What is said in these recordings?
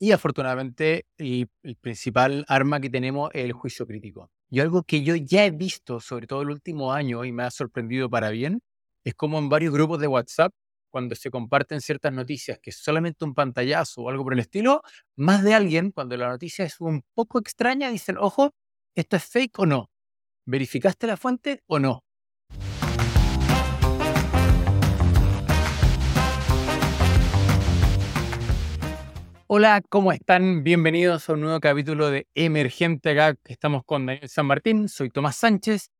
Y afortunadamente el, principal arma que tenemos es el juicio crítico. Y algo que yo ya he visto, sobre todo el último año, y me ha sorprendido para bien, es como en varios grupos de WhatsApp, cuando se comparten ciertas noticias que es solamente un pantallazo o algo por el estilo, más de alguien, cuando la noticia es un poco extraña, dicen, ojo, ¿esto es fake o no? ¿Verificaste la fuente o no? Hola, ¿cómo están? Bienvenidos a un nuevo capítulo de Emergente acá. Estamos con Daniel San Martín, soy Tomás Sánchez,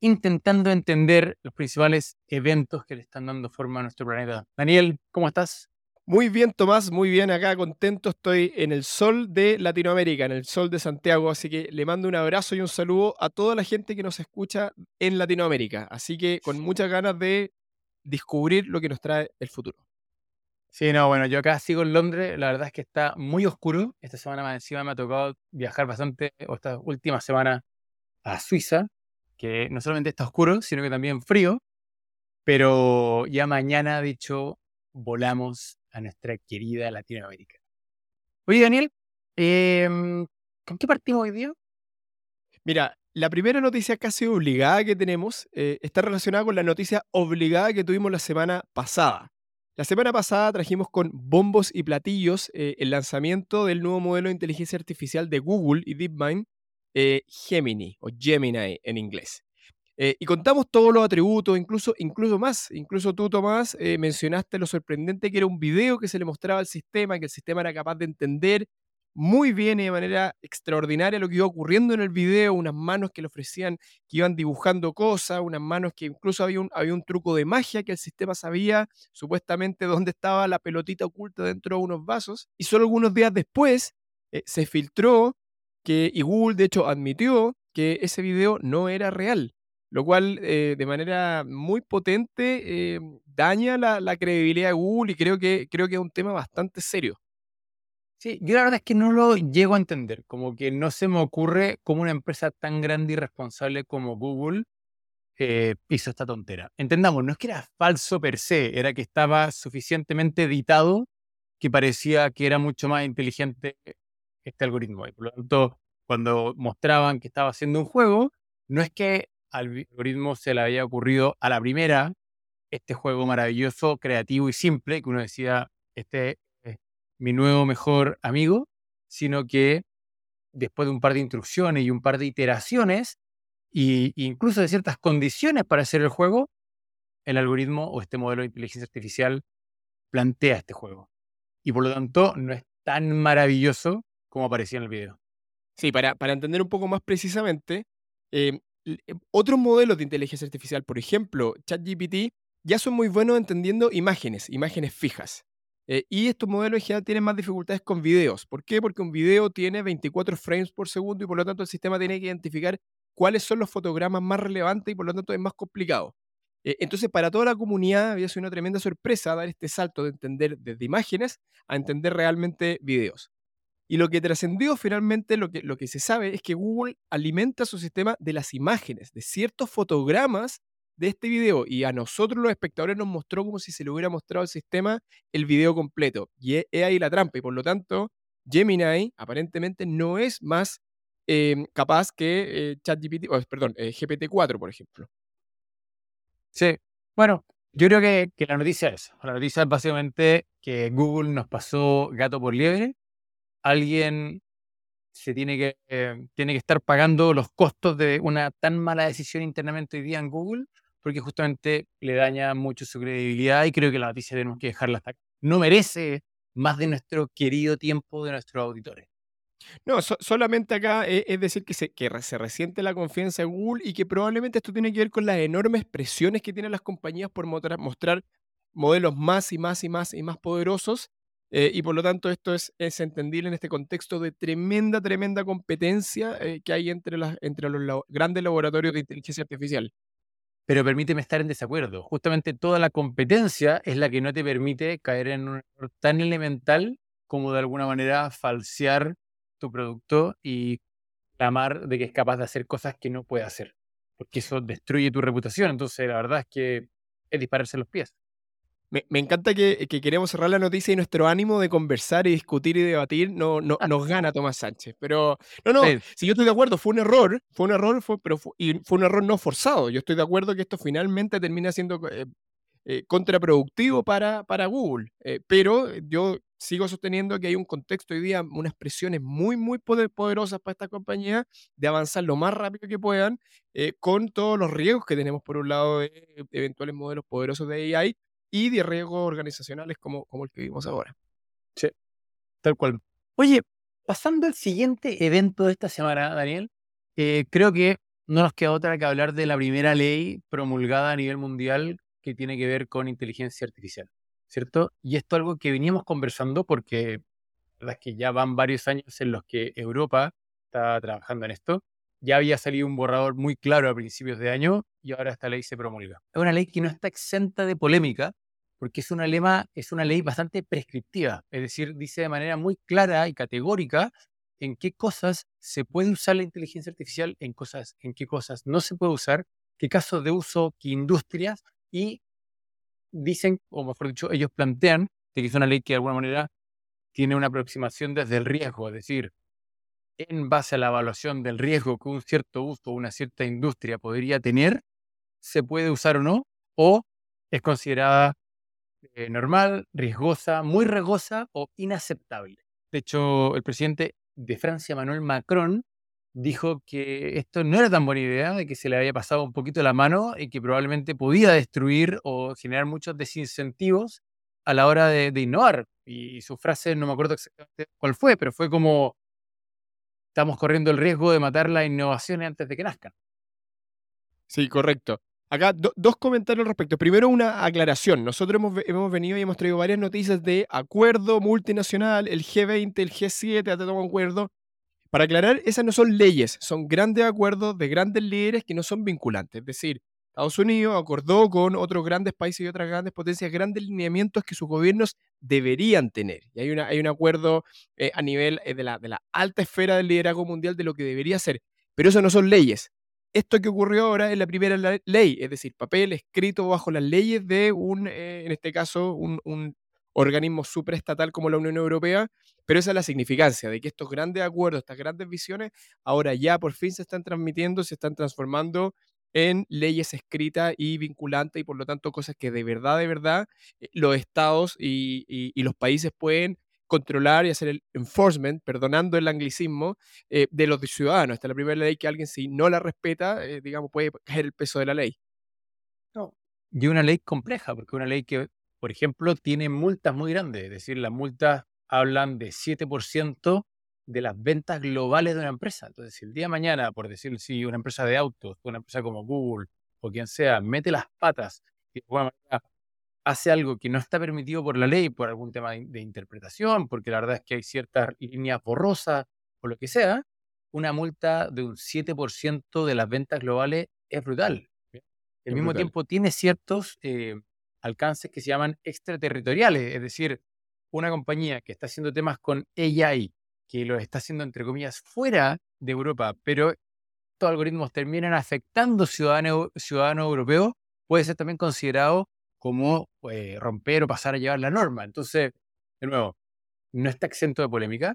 intentando entender los principales eventos que le están dando forma a nuestro planeta. Daniel, ¿cómo estás? Muy bien, Tomás, muy bien, acá contento. Estoy en el sol de Latinoamérica, en el sol de Santiago, así que le mando un abrazo y un saludo a toda la gente que nos escucha en Latinoamérica. Así que con muchas ganas de descubrir lo que nos trae el futuro. Sí, no, bueno, yo acá sigo en Londres, la verdad es que está muy oscuro. Esta semana más encima me ha tocado viajar bastante, o esta última semana, a Suiza, que no solamente está oscuro, sino que también frío. Pero ya mañana, de hecho, volamos a nuestra querida Latinoamérica. Oye, Daniel, em, ¿con qué partimos hoy día? Mira, la primera noticia casi obligada que tenemos eh, está relacionada con la noticia obligada que tuvimos la semana pasada. La semana pasada trajimos con bombos y platillos eh, el lanzamiento del nuevo modelo de inteligencia artificial de Google y DeepMind, eh, Gemini o Gemini en inglés. Eh, y contamos todos los atributos, incluso, incluso más. Incluso tú, Tomás, mencionaste lo sorprendente que era un video que se le mostraba al sistema, que el sistema era capaz de entender muy bien y de manera extraordinaria lo que iba ocurriendo en el video, unas manos que le ofrecían, que iban dibujando cosas, unas manos que incluso había un, truco de magia que el sistema sabía supuestamente dónde estaba la pelotita oculta dentro de unos vasos. Y solo algunos días después eh, se filtró que, y Google de hecho admitió que ese video no era real, lo cual eh, de manera muy potente eh, daña la, la, credibilidad de Google y creo que, creo que es un tema bastante serio. Sí, yo la verdad es que no lo llego a entender, como que no se me ocurre cómo una empresa tan grande y responsable como Google eh, hizo esta tontera. Entendamos, no es que era falso per se, era que estaba suficientemente editado que parecía que era mucho más inteligente este algoritmo. Y por lo tanto, cuando mostraban que estaba haciendo un juego, no es que al algoritmo se le había ocurrido a la primera este juego maravilloso, creativo y simple, que uno decía, este mi nuevo mejor amigo, sino que después de un par de instrucciones y un par de iteraciones, e incluso de ciertas condiciones para hacer el juego, el algoritmo o este modelo de inteligencia artificial plantea este juego. Y por lo tanto, no es tan maravilloso como aparecía en el video. Sí, para, para entender un poco más precisamente, eh, eh, otros modelos de inteligencia artificial, por ejemplo, ChatGPT, ya son muy buenos entendiendo imágenes, imágenes fijas. Eh, y estos modelos en general tienen más dificultades con videos. ¿Por qué? Porque un video tiene 24 frames por segundo y por lo tanto el sistema tiene que identificar cuáles son los fotogramas más relevantes y por lo tanto es más complicado. Eh, entonces, para toda la comunidad había sido una tremenda sorpresa dar este salto de entender desde imágenes a entender realmente videos. Y lo que trascendió finalmente, lo que, lo que se sabe es que Google alimenta su sistema de las imágenes, de ciertos fotogramas de este video y a nosotros los espectadores nos mostró como si se le hubiera mostrado al sistema el video completo. Y es, ahí la trampa y por lo tanto Gemini aparentemente no es más em, capaz que eh, ChatGPT, perdón, eh, GPT-4 por ejemplo. Sí, bueno, yo creo que, que, la noticia es, la noticia es básicamente que Google nos pasó gato por liebre. Alguien se tiene que, eh, tiene que estar pagando los costos de una tan mala decisión internamente hoy día en Google porque justamente le daña mucho su credibilidad y creo que la noticia tenemos que dejarla hasta acá. No merece más de nuestro querido tiempo de nuestros auditores. No, solamente acá e, es, decir que se, resiente la confianza en Google y que probablemente esto tiene que ver con las enormes presiones que tienen las compañías por mostrar, modelos más y más y más y más poderosos. Eh, y por lo tanto esto es, es, entendible en este contexto de tremenda, tremenda competencia eh, que hay entre, las, entre los grandes laboratorios de inteligencia artificial pero permíteme estar en desacuerdo. Justamente toda la competencia es la que no te permite caer en un error tan elemental como de alguna manera falsear tu producto y clamar de que es capaz de hacer cosas que no puede hacer, porque eso destruye tu reputación. Entonces, la verdad es que es dispararse los pies. Me, encanta que, queremos cerrar la noticia y nuestro ánimo de conversar y discutir y debatir no, no nos gana Tomás Sánchez. Pero no, no, si yo estoy de acuerdo, fue un error, fue un error, fue, pero fue, y fue un error no forzado. Yo estoy de acuerdo que esto finalmente termina siendo eh, eh, contraproductivo para, para Google. Eh, pero yo sigo sosteniendo que hay un contexto hoy día, unas presiones muy, muy poderosas para esta compañía de avanzar lo más rápido que puedan eh, con todos los riesgos que tenemos, por un lado, de eventuales modelos poderosos de AI y de riesgos organizacionales como, como el que vimos ahora. Sí, tal cual. Oye, pasando al siguiente evento de esta semana, Daniel, creo que no nos queda otra que hablar de la primera ley promulgada a nivel mundial que tiene que ver con inteligencia artificial, ¿cierto? Y esto es algo que veníamos conversando porque la verdad es que ya van varios años en los que Europa está trabajando en esto. Ya había salido un borrador muy claro a principios de año y ahora esta ley se promulga. Es una ley que no está exenta de polémica porque es una, lema, es una ley bastante prescriptiva, es decir, dice de manera muy clara y categórica en qué cosas se puede usar la inteligencia artificial, en, cosas, en qué cosas no se puede usar, qué casos de uso, qué industrias y dicen, o mejor dicho, ellos plantean que es una ley que de alguna manera tiene una aproximación desde el riesgo, es decir, en base a la evaluación del riesgo que un cierto uso o una cierta industria podría tener, se puede usar o no, o es considerada eh, normal, riesgosa, muy riesgosa o inaceptable. De hecho, el presidente de Francia, Manuel Macron, dijo que esto no era tan buena idea, de que se le había pasado un poquito la mano y que probablemente podía destruir o generar muchos desincentivos a la hora de, innovar. Y, su frase, no me acuerdo exactamente cuál fue, pero fue como, estamos corriendo el riesgo de matar las innovaciones antes de que nazcan. Sí, correcto. Acá dos comentarios al respecto. Primero, una aclaración. Nosotros hemos, hemos, venido y hemos traído varias noticias de acuerdo multinacional, el G20, el G7, ha tomado acuerdo para aclarar, esas no son leyes, son grandes acuerdos de grandes líderes que no son vinculantes. Es decir, Estados Unidos acordó con otros grandes países y otras grandes potencias grandes lineamientos que sus gobiernos deberían tener. Y hay, una, hay un acuerdo eh, a nivel eh, de, la, de la alta esfera del liderazgo mundial de lo que debería ser. Pero eso no son leyes. Esto que ocurrió ahora es la primera ley, es decir, papel escrito bajo las leyes de un, eh, en este caso, un, organismo supraestatal como la Unión Europea, pero esa es la significancia de que estos grandes acuerdos, estas grandes visiones, ahora ya por fin se están transmitiendo, se están transformando en leyes escritas y vinculantes y por lo tanto cosas que de verdad, de verdad, eh, los estados y, los países pueden controlar y hacer el enforcement, perdonando el anglicismo, eh, de los ciudadanos. Esta es la primera ley que alguien si no la respeta, eh, digamos, puede caer el peso de la ley. No. Y una ley compleja, porque una ley que por ejemplo, tiene multas muy grandes, es decir, las multas hablan de 7% de las ventas globales de una empresa. Entonces, si el día de mañana, por decir si una empresa de autos, una empresa como Google o quien sea, mete las patas y de alguna manera hace algo que no está permitido por la ley, por algún tema de, interpretación, porque la verdad es que hay ciertas líneas borrosas o lo que sea, una multa de un 7% de las ventas globales es brutal. Al mismo tiempo tiene ciertos eh, alcances que se llaman extraterritoriales, es decir, una compañía que está haciendo temas con AI, que lo está haciendo entre comillas fuera de Europa, pero estos algoritmos terminan afectando ciudadanos ciudadano europeos, puede ser también considerado como eh, romper o pasar a llevar la norma. Entonces, de nuevo, no está exento de polémica,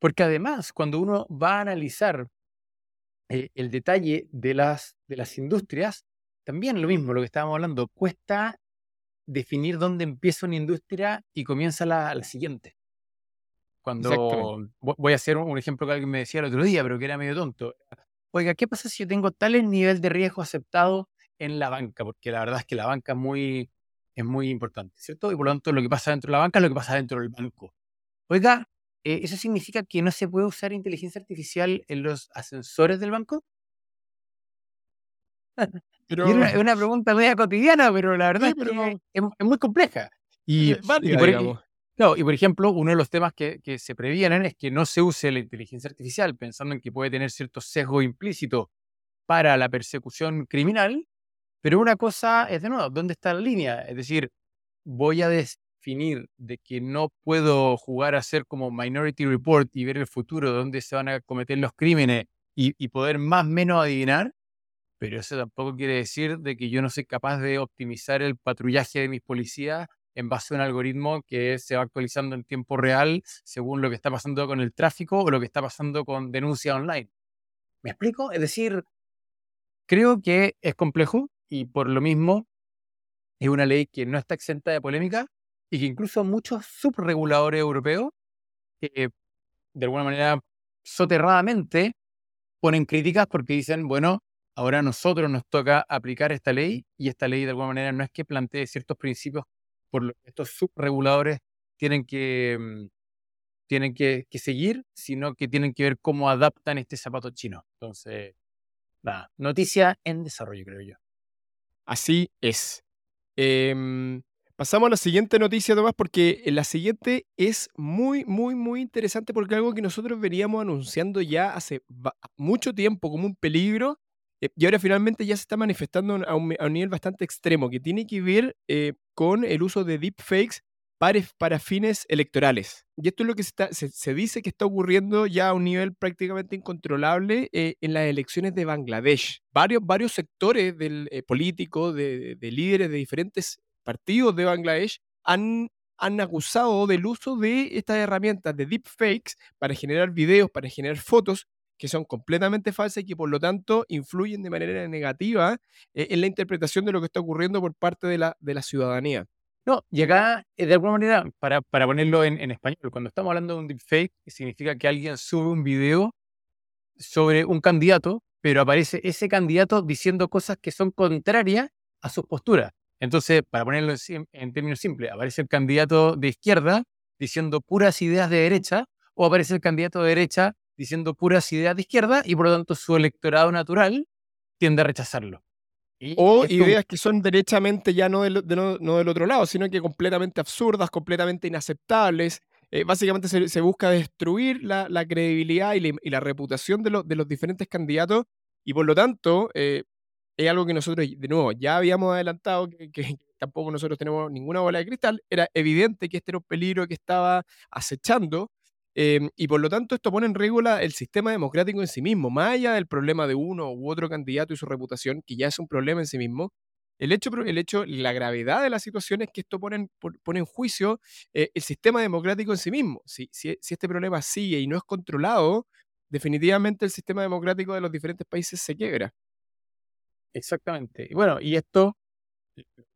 porque además, cuando uno va a analizar eh, el detalle de las, de las industrias, también lo mismo, lo que estábamos hablando, cuesta definir dónde empieza una industria y comienza la, la siguiente. Cuando voy a hacer un ejemplo que alguien me decía el otro día, pero que era medio tonto. Oiga, ¿qué pasa si yo tengo tal nivel de riesgo aceptado en la banca? Porque la verdad es que la banca es muy, es muy importante, ¿cierto? Y por lo tanto, lo que pasa dentro de la banca es lo que pasa dentro del banco. Oiga, eh, ¿eso significa que no se puede usar inteligencia artificial en los ascensores del banco? es una, pregunta media cotidiana, pero la verdad es, que es, muy compleja. Y, por, ejemplo, uno de los temas que, se previenen es que no se use la inteligencia artificial pensando en que puede tener cierto sesgo implícito para la persecución criminal, pero una cosa es de nuevo, ¿dónde está la línea? Es decir, voy a definir de que no puedo jugar a ser como Minority Report y ver el futuro, dónde se van a cometer los crímenes y, y poder más o menos adivinar, pero eso tampoco quiere decir de que yo no soy capaz de optimizar el patrullaje de mis policías en base a un algoritmo que se va actualizando en tiempo real según lo que está pasando con el tráfico o lo que está pasando con denuncia online. ¿Me explico? Es decir, creo que es complejo y por lo mismo es una ley que no está exenta de polémica y que incluso muchos subreguladores europeos, eh, de alguna manera soterradamente, ponen críticas porque dicen, bueno, ahora a nosotros nos toca aplicar esta ley y esta ley de alguna manera no es que plantee ciertos principios por los que estos subreguladores tienen que, mm, tienen que, seguir, sino que tienen que ver cómo adaptan este zapato chino. Entonces, nada, noticia en desarrollo, creo yo. Así es. Em, pasamos a la siguiente noticia, Tomás, porque la siguiente es muy, muy, muy interesante porque algo que nosotros veníamos anunciando ya hace mucho tiempo como un peligro eh, y ahora finalmente ya se está manifestando a un, nivel bastante extremo, que tiene que ver eh, con el uso de deepfakes para, fines electorales. Y esto es lo que se, dice que está ocurriendo ya a un nivel prácticamente incontrolable eh, en las elecciones de Bangladesh. Varios, sectores del, políticos, de, de, líderes de diferentes partidos de Bangladesh han, acusado del uso de estas herramientas de deepfakes para generar videos, para generar fotos que son completamente falsas y que por lo tanto influyen de manera negativa eh, en la interpretación de lo que está ocurriendo por parte de la ciudadanía. No, y acá, eh, de alguna manera, para, para ponerlo en, español, cuando estamos hablando de un deepfake, significa que alguien sube un video sobre un candidato, pero aparece ese candidato diciendo cosas que son contrarias a sus posturas. Entonces, para ponerlo en términos simples, aparece el candidato de izquierda diciendo puras ideas de derecha, o aparece el candidato de derecha diciendo puras ideas de izquierda y por lo tanto su electorado natural tiende a rechazarlo. O ideas que son derechamente ya no del, no, del, otro lado, sino que completamente absurdas, completamente inaceptables. Eh, básicamente se, busca destruir la, credibilidad y, la reputación de, de, los diferentes candidatos y por lo tanto eh, es algo que nosotros, de nuevo, ya habíamos adelantado que, que, tampoco nosotros tenemos ninguna bola de cristal. Era evidente que este era un peligro que estaba acechando Em, y por lo tanto esto pone en regla el sistema democrático en sí mismo, más allá del problema de uno u otro candidato y su reputación, que ya es un problema en sí mismo. El hecho, el hecho la gravedad de la situación es que esto pone en, pone en juicio eh, el sistema democrático en sí mismo. Si, si, si este problema sigue y no es controlado, definitivamente el sistema democrático de los diferentes países se quiebra. Exactamente. Y bueno, y esto,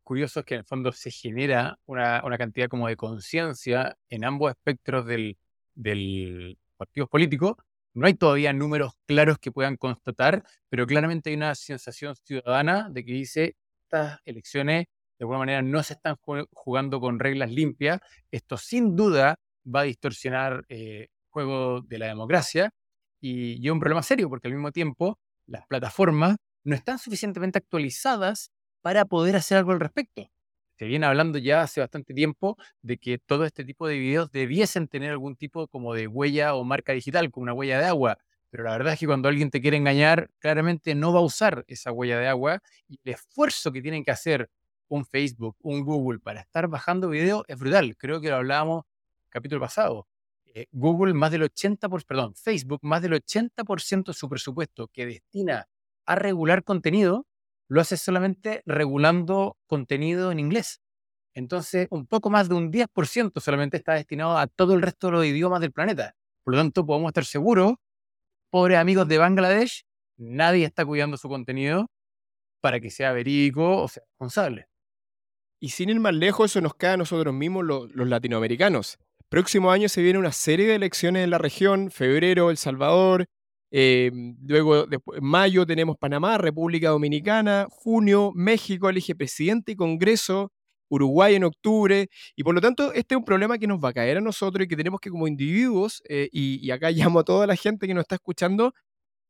curioso es que en el fondo se genera una, una cantidad como de conciencia en ambos espectros del, del partido político. No hay todavía números claros que puedan constatar, pero claramente hay una sensación ciudadana de que dice estas elecciones de alguna manera no se están jugando con reglas limpias. Esto sin duda va a distorsionar el eh, juego de la democracia y, y es un problema serio porque al mismo tiempo las plataformas no están suficientemente actualizadas para poder hacer algo al respecto se viene hablando ya hace bastante tiempo de que todo este tipo de videos debiesen tener algún tipo como de huella o marca digital, como una huella de agua. Pero la verdad es que cuando alguien te quiere engañar, claramente no va a usar esa huella de agua y el esfuerzo que tienen que hacer un Facebook, un Google para estar bajando videos es brutal. Creo que lo hablábamos el capítulo pasado. Eh, Google más del 80%, perdón, Facebook más del 80% de su presupuesto que destina a regular contenido lo hace solamente regulando contenido en inglés. Entonces, un poco más de un 10% solamente está destinado a todo el resto de los idiomas del planeta. Por lo tanto, podemos estar seguros, pobres amigos de Bangladesh, nadie está cuidando su contenido para que sea verídico o sea responsable. Y sin ir más lejos, eso nos cae a nosotros mismos, los, los latinoamericanos. Próximo año se viene una serie de elecciones en la región, febrero, El Salvador, eh, luego, en mayo tenemos Panamá, República Dominicana, junio, México elige presidente y Congreso, Uruguay en octubre, y por lo tanto este es un problema que nos va a caer a nosotros y que tenemos que como individuos, eh, y, acá llamo a toda la gente que nos está escuchando,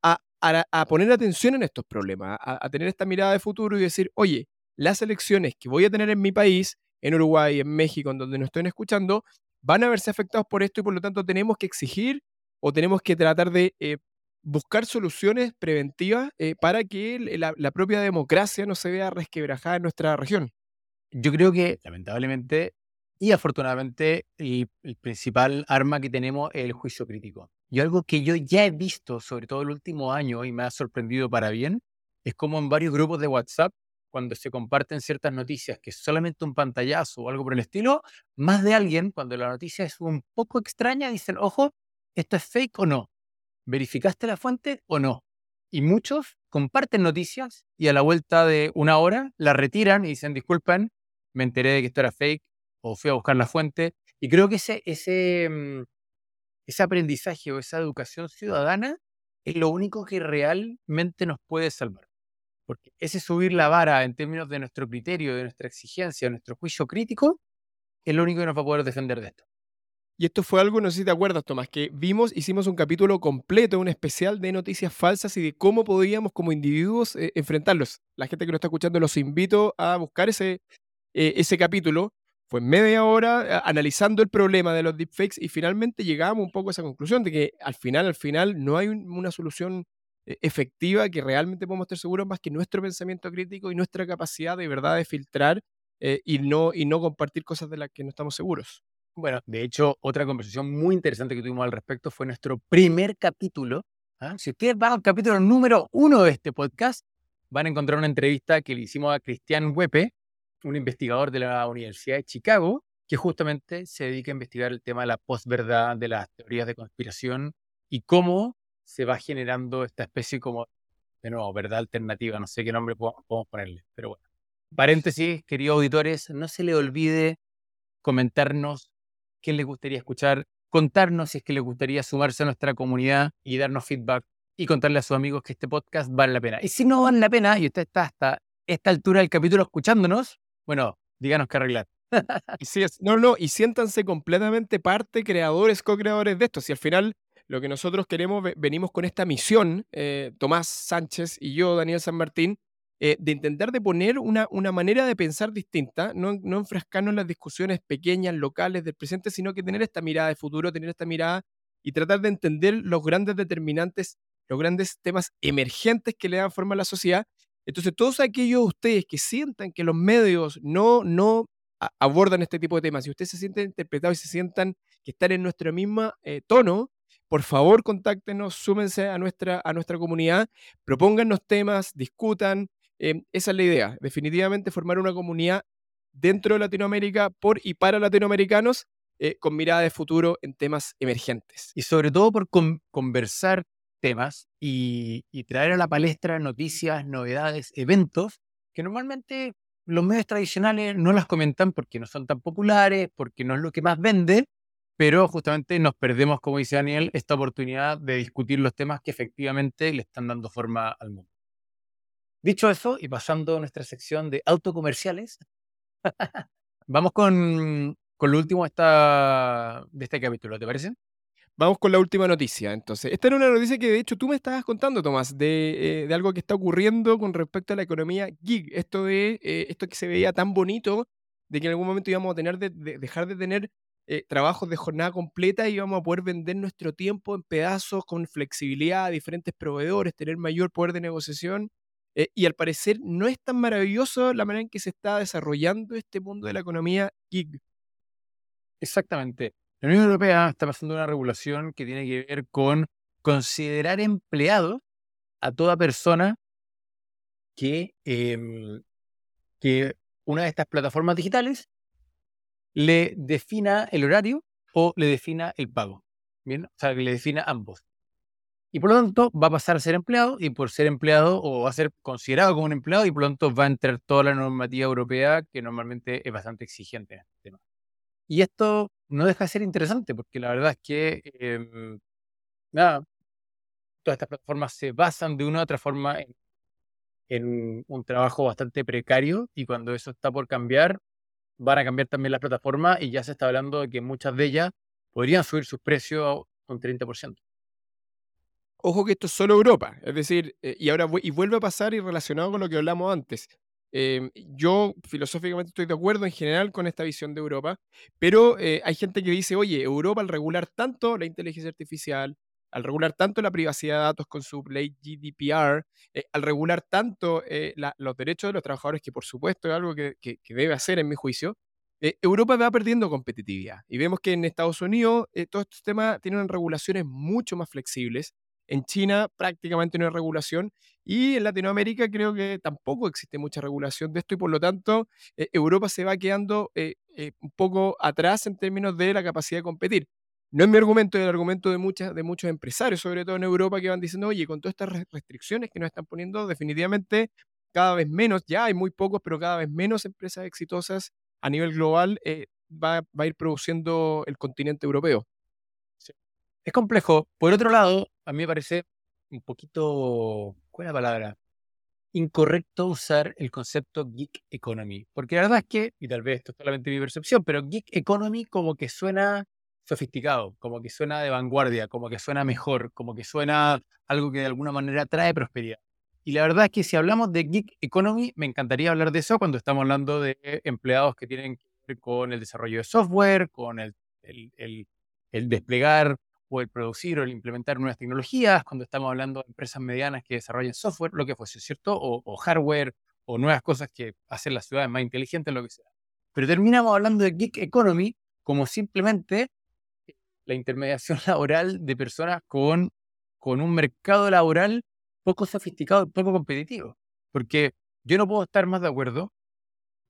a, poner atención en estos problemas, a, tener esta mirada de futuro y decir, oye, las elecciones que voy a tener en mi país, en Uruguay, en México, en donde nos estén escuchando, van a verse afectados por esto y por lo tanto tenemos que exigir o tenemos que tratar de eh, buscar soluciones preventivas eh, para que la, propia democracia no se vea resquebrajada en nuestra región. Yo creo que, lamentablemente y afortunadamente, el, principal arma que tenemos es el juicio crítico. Y algo que yo ya he visto, sobre todo el último año, y me ha sorprendido para bien, es como en varios grupos de WhatsApp, cuando se comparten ciertas noticias que es solamente un pantallazo o algo por el estilo, más de alguien, cuando la noticia es un poco extraña, dicen, ojo, ¿esto es fake o no? ¿Verificaste la fuente o no? Y muchos comparten noticias y a la vuelta de una hora la retiran y dicen, disculpen, me enteré de que esto era fake o fui a buscar la fuente. Y creo que ese, ese, mm, ese aprendizaje o esa educación ciudadana es lo único que realmente nos puede salvar. Porque ese subir la vara en términos de nuestro criterio, de nuestra exigencia, de nuestro juicio crítico, es lo único que nos va a poder defender de esto. Y esto fue algo, no sé si te acuerdas, Tomás, que vimos, hicimos un capítulo completo, un especial de noticias falsas y de cómo podíamos como individuos eh, enfrentarlos. La gente que nos está escuchando los invito a buscar ese, eh, ese capítulo. Fue media hora analizando el problema de los deepfakes y finalmente llegamos un poco a esa conclusión de que al final, al final, no hay una solución eh, efectiva que realmente podemos estar seguros más que nuestro pensamiento crítico y nuestra capacidad de verdad de filtrar y, no, y no compartir cosas de las que no estamos seguros. Bueno, de hecho, otra conversación muy interesante que tuvimos al respecto fue nuestro primer capítulo. ¿ah? Si ustedes van al capítulo número uno de este podcast, van a encontrar una entrevista que le hicimos a Cristian Huepe, un investigador de la Universidad de Chicago, que justamente se dedica a investigar el tema de la posverdad, de las teorías de conspiración y cómo se va generando esta especie como, de nuevo, verdad alternativa, no sé qué nombre podemos ponerle, pero bueno. Paréntesis, queridos auditores, no se le olvide comentarnos qué les gustaría escuchar, contarnos si es que les gustaría sumarse a nuestra comunidad y darnos feedback y contarle a sus amigos que este podcast vale la pena. Y si no vale la pena y usted está hasta esta altura del capítulo escuchándonos, bueno, díganos qué arreglar. sí es. No, no, y siéntanse completamente parte, creadores, co-creadores de esto. Si al final lo que nosotros queremos, venimos con esta misión, eh, Tomás Sánchez y yo, Daniel San Martín, eh, de intentar de poner una, una, manera de pensar distinta, no, no enfrascarnos en las discusiones pequeñas, locales del presente, sino que tener esta mirada de futuro, tener esta mirada y tratar de entender los grandes determinantes, los grandes temas emergentes que le dan forma a la sociedad. Entonces, todos aquellos de ustedes que sientan que los medios no, no abordan este tipo de temas y ustedes se sienten interpretados y se sientan que están en nuestro mismo eh, tono, por favor contáctenos, súmense a nuestra, a nuestra comunidad, propóngannos temas, discutan, Em, esa es la idea, definitivamente formar una comunidad dentro de Latinoamérica por y para latinoamericanos eh, con mirada de futuro en temas emergentes. Y sobre todo por conversar temas y, traer a la palestra noticias, novedades, eventos que normalmente los medios tradicionales no las comentan porque no son tan populares, porque no es lo que más vende, pero justamente nos perdemos, como dice Daniel, esta oportunidad de discutir los temas que efectivamente le están dando forma al mundo. Dicho eso, y pasando a nuestra sección de autocomerciales, vamos con, con lo último de este capítulo, ¿te parece? Vamos con la última noticia. Entonces, esta era una noticia que de hecho tú me estabas contando, Tomás, de, eh, de algo que está ocurriendo con respecto a la economía gig. Esto de eh, esto que se veía tan bonito, de que en algún momento íbamos a tener de, dejar de tener eh, trabajos de jornada completa y íbamos a poder vender nuestro tiempo en pedazos con flexibilidad a diferentes proveedores, tener mayor poder de negociación. Eh, y al parecer no es tan maravilloso la manera en que se está desarrollando este mundo de la economía gig. Exactamente. La Unión Europea está pasando una regulación que tiene que ver con considerar empleado a toda persona que, em, una de estas plataformas digitales le defina el horario o le defina el pago. O sea, que le defina ambos y por lo tanto va a pasar a ser empleado y por ser empleado o va a ser considerado como un empleado y por lo tanto va a entrar toda la normativa europea que normalmente es bastante exigente en este tema. Y esto no deja de ser interesante porque la verdad es que em, nada, todas estas plataformas se basan de una u otra forma en, en un trabajo bastante precario y cuando eso está por cambiar, van a cambiar también las plataformas y ya se está hablando de que muchas de ellas podrían subir sus precios un 30%. Ojo que esto es solo Europa, es decir, eh, y ahora y vuelve a pasar y relacionado con lo que hablamos antes. Em, yo filosóficamente estoy de acuerdo en general con esta visión de Europa, pero eh, hay gente que dice, oye, Europa al regular tanto la inteligencia artificial, al regular tanto la privacidad de datos con su ley GDPR, eh, al regular tanto los derechos de los trabajadores, que por supuesto es algo que, que debe hacer en mi juicio, Europa va perdiendo competitividad. Y vemos que en Estados Unidos todos estos temas tienen regulaciones mucho más flexibles en China prácticamente no hay regulación Y en Latinoamérica creo que tampoco existe mucha regulación de esto y por lo tanto eh, Europa se va quedando eh, eh, un poco atrás en términos de la capacidad de competir. No es mi argumento, es el argumento de, muchas, de muchos empresarios, sobre todo en Europa, que van diciendo, oye, con todas estas restricciones que nos están poniendo, definitivamente cada vez menos, ya hay muy pocos, pero cada vez menos empresas exitosas a nivel global va, va a ir produciendo el continente europeo. Es complejo. Por otro lado, a mí me parece un poquito, ¿cuál es la palabra? Incorrecto usar el concepto geek economy. Porque la verdad es que, y tal vez esto es solamente mi percepción, pero geek economy como que suena sofisticado, como que suena de vanguardia, como que suena mejor, como que suena algo que de alguna manera trae prosperidad. Y la verdad es que si hablamos de geek economy, me encantaría hablar de eso cuando estamos hablando de empleados que tienen que ver con el desarrollo de software, con el, el, el desplegar o el producir o el implementar nuevas tecnologías, cuando estamos hablando de empresas medianas que desarrollen software, lo que fuese, ¿cierto? O, hardware o nuevas cosas que hacen las ciudades más inteligentes, lo que sea. Pero terminamos hablando de gig economy como simplemente la intermediación laboral de personas con, con un mercado laboral poco sofisticado, poco competitivo. Porque yo no puedo estar más de acuerdo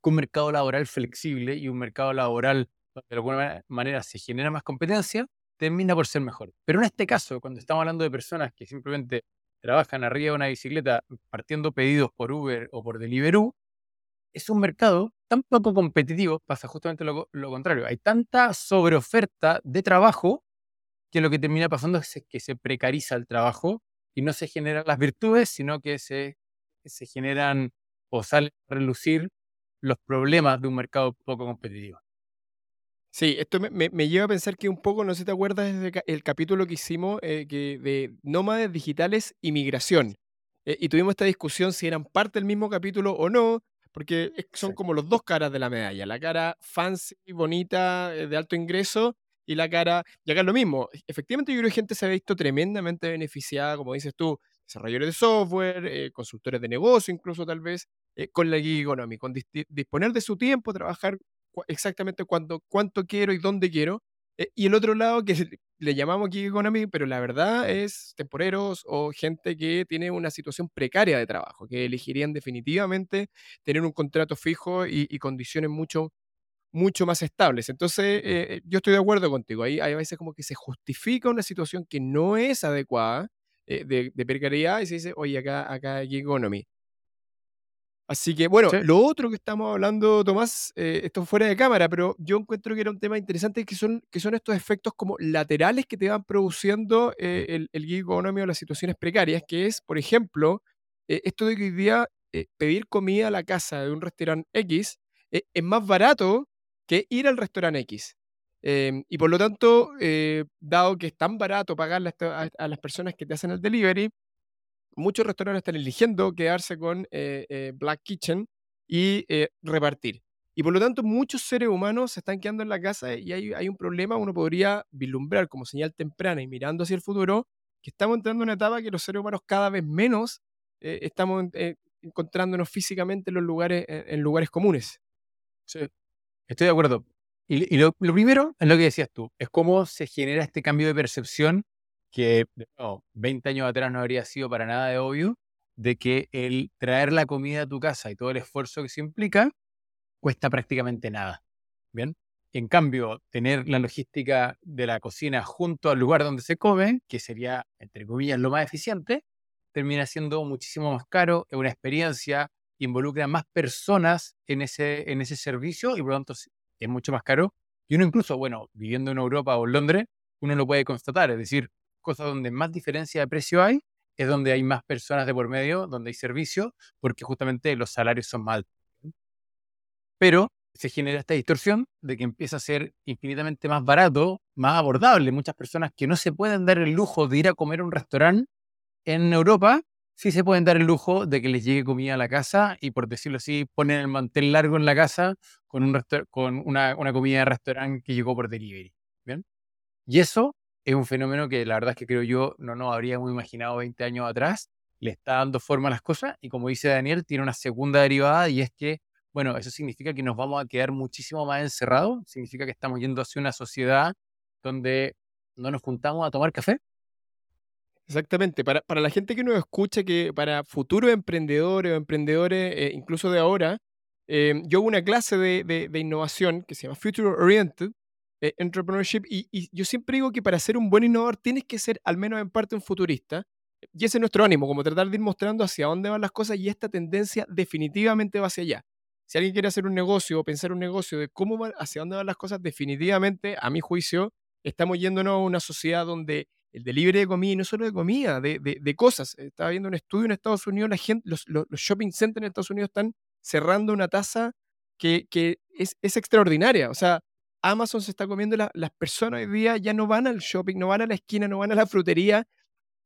con un mercado laboral flexible y un mercado laboral de alguna manera se genera más competencia, termina por ser mejor. Pero en este caso, cuando estamos hablando de personas que simplemente trabajan arriba de una bicicleta partiendo pedidos por Uber o por Deliveroo, es un mercado tan poco competitivo, pasa justamente lo, contrario. Hay tanta sobreoferta de trabajo que lo que termina pasando es que se precariza el trabajo y no se generan las virtudes, sino que se, se generan o salen a relucir los problemas de un mercado poco competitivo. Sí, esto me, lleva a pensar que un poco, no sé si te acuerdas del capítulo que hicimos eh, que de nómades digitales y migración. Eh, y tuvimos esta discusión si eran parte del mismo capítulo o no, porque son como los dos caras de la medalla. La cara fancy, bonita, eh, de alto ingreso, y la cara, y acá es lo mismo. E, efectivamente, yo creo que gente se ha visto tremendamente beneficiada, como dices tú, desarrolladores de software, consultores de negocio, incluso tal vez, con la gig economy, con disponer de su tiempo, trabajar exactamente cuánto, cuánto quiero y dónde quiero. Eh, y el otro lado que le llamamos gig economy, pero la verdad es temporeros o gente que tiene una situación precaria de trabajo, que elegirían definitivamente tener un contrato fijo y, condiciones mucho, mucho más estables. Entonces, eh, yo estoy de acuerdo contigo. Ahí hay a veces como que se justifica una situación que no es adecuada eh, de, de, precariedad y se dice, oye, acá, acá hay economy. Así que, bueno, lo otro que estamos hablando, Tomás, eh, esto fuera de cámara, pero yo encuentro que era un tema interesante que son, que son estos efectos como laterales que te van produciendo eh, el, el gig economy o las situaciones precarias, que es, por ejemplo, eh, esto de que hoy día pedir comida a la casa de un restaurante X es más barato que ir al restaurante X. Em, y por lo tanto, dado que es tan barato pagarle a las personas que te hacen el delivery, muchos restaurantes están eligiendo quedarse con eh, eh, Black Kitchen y eh, repartir. Y por lo tanto, muchos seres humanos se están quedando en la casa y hay, un problema. Uno podría vislumbrar como señal temprana y mirando hacia el futuro que estamos entrando en una etapa que los seres humanos cada vez menos estamos encontrándonos físicamente en los lugares, en, lugares comunes. Estoy de acuerdo. Y, lo, lo, primero es lo que decías tú, es cómo se genera este cambio de percepción que 20 años atrás no habría sido para nada de obvio, de que el traer la comida a tu casa y todo el esfuerzo que se implica cuesta prácticamente nada. Bien. En cambio, tener la logística de la cocina junto al lugar donde se come, que sería, entre comillas, lo más eficiente, termina siendo muchísimo más caro, es una experiencia, involucra más personas en ese, en ese servicio y por lo tanto es mucho más caro. Y uno incluso, bueno, viviendo en Europa o en Londres, uno lo puede constatar, es decir, cosas donde más diferencia de precio hay, es donde hay más personas de por medio, donde hay servicio, porque justamente los salarios son más altos. Pero se genera esta distorsión de que empieza a ser infinitamente más barato, más abordable. Muchas personas que no se pueden dar el lujo de ir a comer a un restaurante en Europa, sí se pueden dar el lujo de que les llegue comida a la casa y, por decirlo así, ponen el mantel largo en la casa con, un con una, una comida de restaurante que llegó por delivery. ¿Bien? Y eso es un fenómeno que la verdad es que creo yo no nos habríamos imaginado 20 años atrás. Le está dando forma a las cosas y como dice Daniel, tiene una segunda derivada y es que, bueno, eso significa que nos vamos a quedar muchísimo más encerrados, significa que estamos yendo hacia una sociedad donde no nos juntamos a tomar café. Exactamente. Para, para la gente que nos escucha, que para futuros emprendedores o emprendedores, eh, incluso de ahora, eh, yo hago una clase de, de, innovación que se llama Future Oriented eh, Entrepreneurship y, y, yo siempre digo que para ser un buen innovador tienes que ser al menos en parte un futurista. Y ese es nuestro ánimo, como tratar de ir mostrando hacia dónde van las cosas y esta tendencia definitivamente va hacia allá. Si alguien quiere hacer un negocio o pensar un negocio de cómo va, hacia dónde van las cosas, definitivamente, a mi juicio, estamos yéndonos a una sociedad donde el delivery de comida, y no solo de comida, de, de, cosas. Estaba viendo un estudio en Estados Unidos, la gente, los, los, shopping centers en Estados Unidos están cerrando una tasa que, que es, es, extraordinaria. O sea, Amazon se está comiendo, las personas hoy día ya no van al shopping, no van a la esquina, no van a la frutería,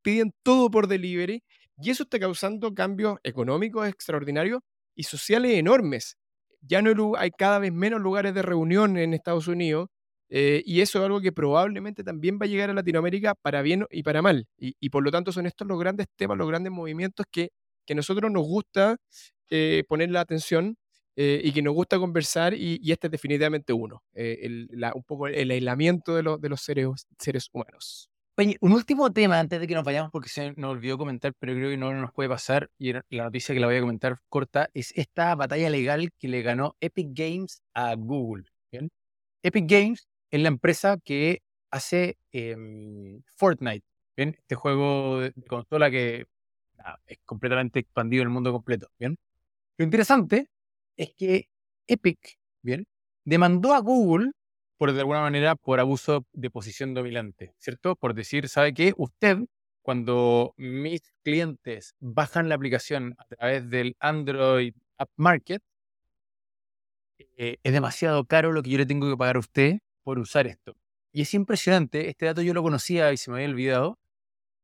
piden todo por delivery y eso está causando cambios económicos extraordinarios y sociales enormes. Ya no hay cada vez menos lugares de reunión en Estados Unidos eh, y eso es algo que probablemente también va a llegar a Latinoamérica para bien y para mal. Y, por lo tanto son estos los grandes temas, los grandes movimientos que, que a nosotros nos gusta eh, poner la atención eh, y que nos gusta conversar y, este es definitivamente uno, un poco el aislamiento de, de los seres, seres humanos. Oye, un último tema antes de que nos vayamos, porque se nos olvidó comentar, pero creo que no nos puede pasar, y la noticia que la voy a comentar corta, es esta batalla legal que le ganó Epic Games a Google. Epic Games es la empresa que hace em, Fortnite, ¿bien? Este juego de consola que es completamente expandido en el mundo completo, ¿bien? Lo interesante es que Epic, ¿bien? Demandó a Google por de alguna manera por abuso de posición dominante, ¿cierto? Por decir, ¿sabe qué? Usted, cuando mis clientes bajan la aplicación a través del Android App Market, eh, es demasiado caro lo que yo le tengo que pagar a usted por usar esto. Y es impresionante, este dato yo lo conocía y se me había olvidado,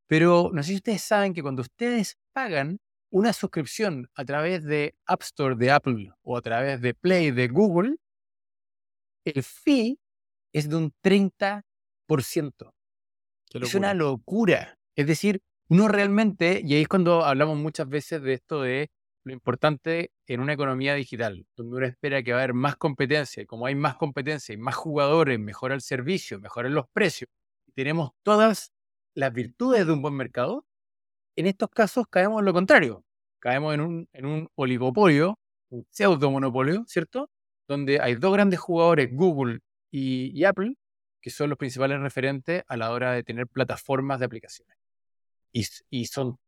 pero no sé si ustedes saben que cuando ustedes pagan una suscripción a través de App Store de Apple o a través de Play de Google, el fee es de un 30%. Es una locura. Es decir, uno realmente, y ahí es cuando hablamos muchas veces de esto de lo importante en una economía digital, donde uno espera que va a haber más competencia, y como hay más competencia y más jugadores, mejora el servicio, mejoran los precios, y tenemos todas las virtudes de un buen mercado, en estos casos caemos en lo contrario, caemos en un, en un oligopolio, un pseudo monopolio, ¿cierto? Donde hay dos grandes jugadores, Google y, Apple, que son los principales referentes a la hora de tener plataformas de aplicaciones. Y, y son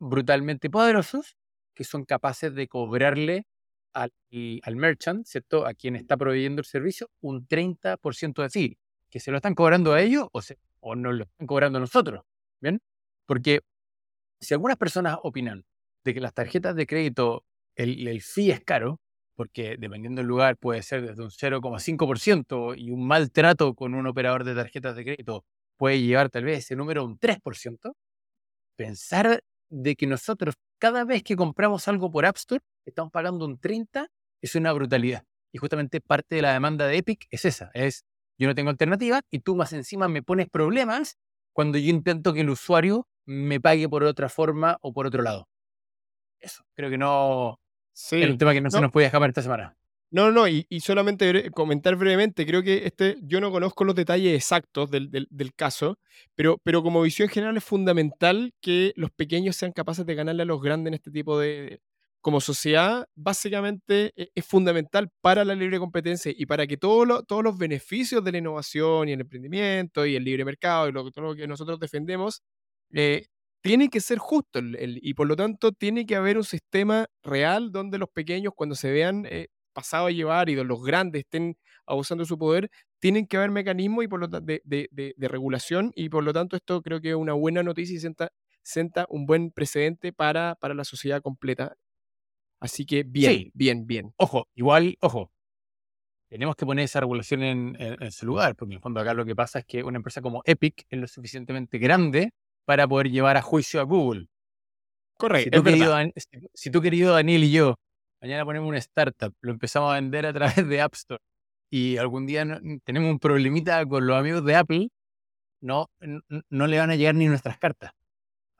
brutalmente poderosos que son capaces de cobrarle al, al, merchant, ¿cierto? A quien está proveyendo el servicio, un 30% de fee. Que se lo están cobrando a ellos o, o nos lo están cobrando a nosotros. ¿Bien? Porque si algunas personas opinan de que las tarjetas de crédito, el, el fee es caro, porque dependiendo del lugar puede ser desde un 0,5% y un maltrato con un operador de tarjetas de crédito puede llevar tal vez ese número a un 3%, pensar de que nosotros cada vez que compramos algo por App Store estamos pagando un 30 es una brutalidad. Y justamente parte de la demanda de Epic es esa, es yo no tengo alternativa y tú más encima me pones problemas cuando yo intento que el usuario me pague por otra forma o por otro lado. Eso, creo que no sí. es un tema que no, se nos puede escapar esta semana. No, no, y, y, solamente comentar brevemente, creo que este, yo no conozco los detalles exactos del, del, del, caso, pero, pero como visión general es fundamental que los pequeños sean capaces de ganarle a los grandes en este tipo de... Como sociedad, básicamente e, es, fundamental para la libre competencia y para que todos los beneficios de la innovación y el emprendimiento y el libre mercado y lo, todo lo que nosotros defendemos eh, tiene que ser justo y por lo tanto tiene que haber un sistema real donde los pequeños cuando se vean eh, pasado a llevar y de los grandes estén abusando de su poder, tienen que haber mecanismos y por lo de, de, de, regulación y por lo tanto esto creo que es una buena noticia y senta, senta un buen precedente para, para la sociedad completa. Así que bien, bien, bien. Ojo, igual, ojo, tenemos que poner esa regulación en, en, su lugar, porque en el fondo acá lo que pasa es que una empresa como Epic es lo suficientemente grande para poder llevar a juicio a Google. Correcto. Si tú, querido, si tú, querido Daniel y yo mañana ponemos una startup, lo empezamos a vender a través de App Store y algún día tenemos un problemita con los amigos de Apple, no, no, le van a llegar ni nuestras cartas.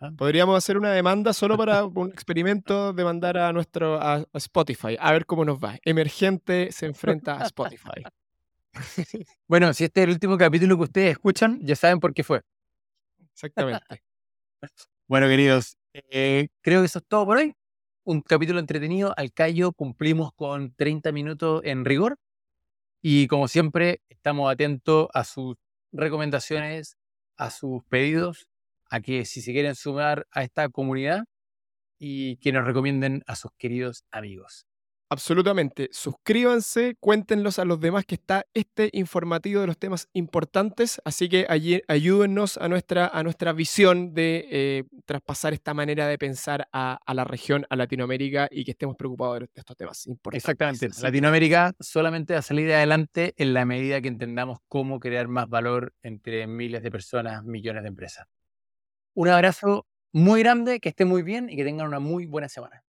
¿ah? Podríamos hacer una demanda solo para un experimento de mandar a nuestro a, Spotify, a ver cómo nos va. Emergente se enfrenta a Spotify. bueno, si este es el último capítulo que ustedes escuchan, ya saben por qué fue. Exactamente. Bueno, queridos, eh, creo que eso es todo por hoy. Un capítulo entretenido. Al callo cumplimos con 30 minutos en rigor. Y como siempre, estamos atentos a sus recomendaciones, a sus pedidos, a que si se quieren sumar a esta comunidad y que nos recomienden a sus queridos amigos. Absolutamente. Suscríbanse, cuéntenlos a los demás que está este informativo de los temas importantes. Así que allí, ayúdennos a nuestra, a nuestra visión de eh, traspasar esta manera de pensar a, a, la región, a Latinoamérica y que estemos preocupados de estos temas importantes. Exactamente. Latinoamérica solamente va a salir adelante en la medida que entendamos cómo crear más valor entre miles de personas, millones de empresas. Un abrazo muy grande, que esté muy bien y que tengan una muy buena semana.